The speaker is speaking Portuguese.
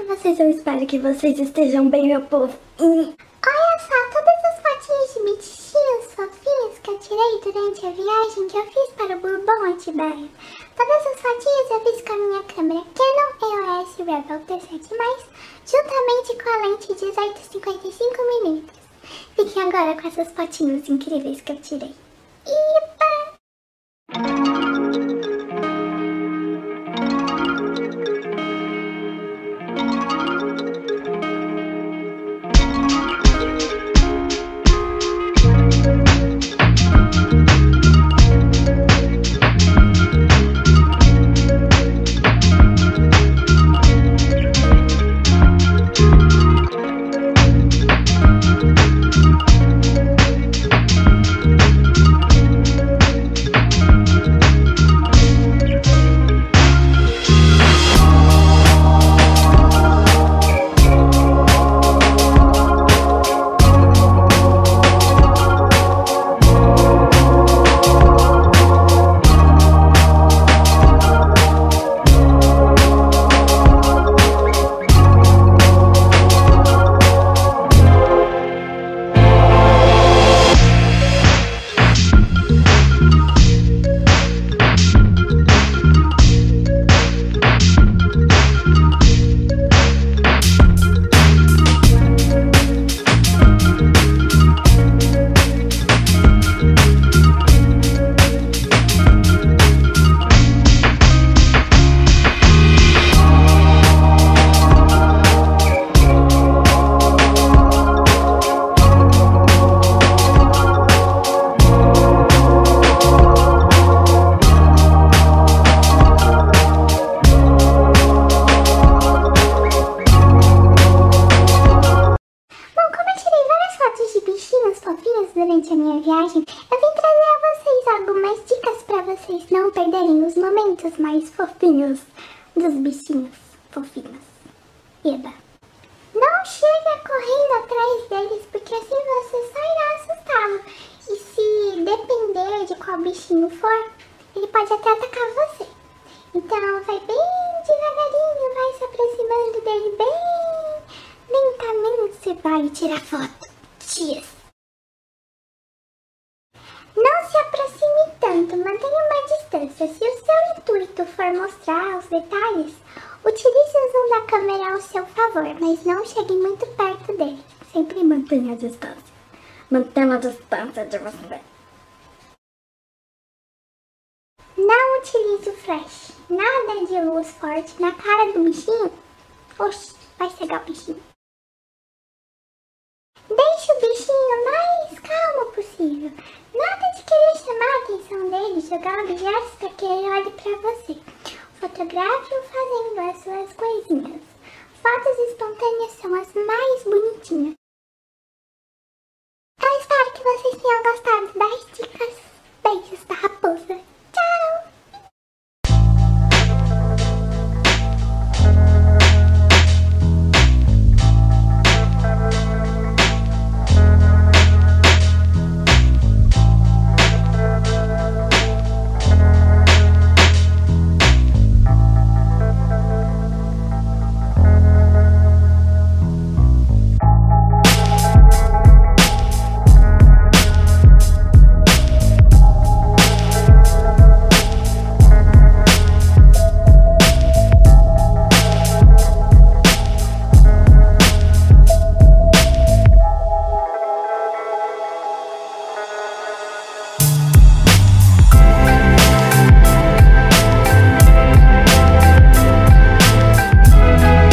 com vocês? Eu espero que vocês estejam bem, meu povo. Olha só, todas as fotinhas de bichinhos fofinhos que eu tirei durante a viagem que eu fiz para o Bourbon Atibaia. Todas as fotinhas eu fiz com a minha câmera Canon EOS Rebel T7+, juntamente com a lente 1855mm. Fiquem agora com essas fotinhas incríveis que eu tirei. Vocês não perderem os momentos mais fofinhos dos bichinhos fofinhos. Eba! Não chega correndo atrás deles, porque assim você só irá assustá-lo. E se depender de qual bichinho for, ele pode até atacar você. Então vai bem devagarinho, vai se aproximando dele bem lentamente. Vai tirar foto. Cheers! Não se aproxime tanto, mantenha uma distância. Se o seu intuito for mostrar os detalhes, utilize o zoom da câmera ao seu favor, mas não chegue muito perto dele. Sempre mantenha a distância. Mantenha a distância de você. Não utilize o flash. Nada de luz forte na cara do bichinho. Oxi, vai cegar o bichinho. Deixe o possível. Nada de querer chamar a atenção dele, jogar objetos para que ele olhe para você. Fotografe-o fazendo as suas coisinhas. Fotos espontâneas são as mais bonitinhas. Eu espero que vocês tenham gostado das dicas.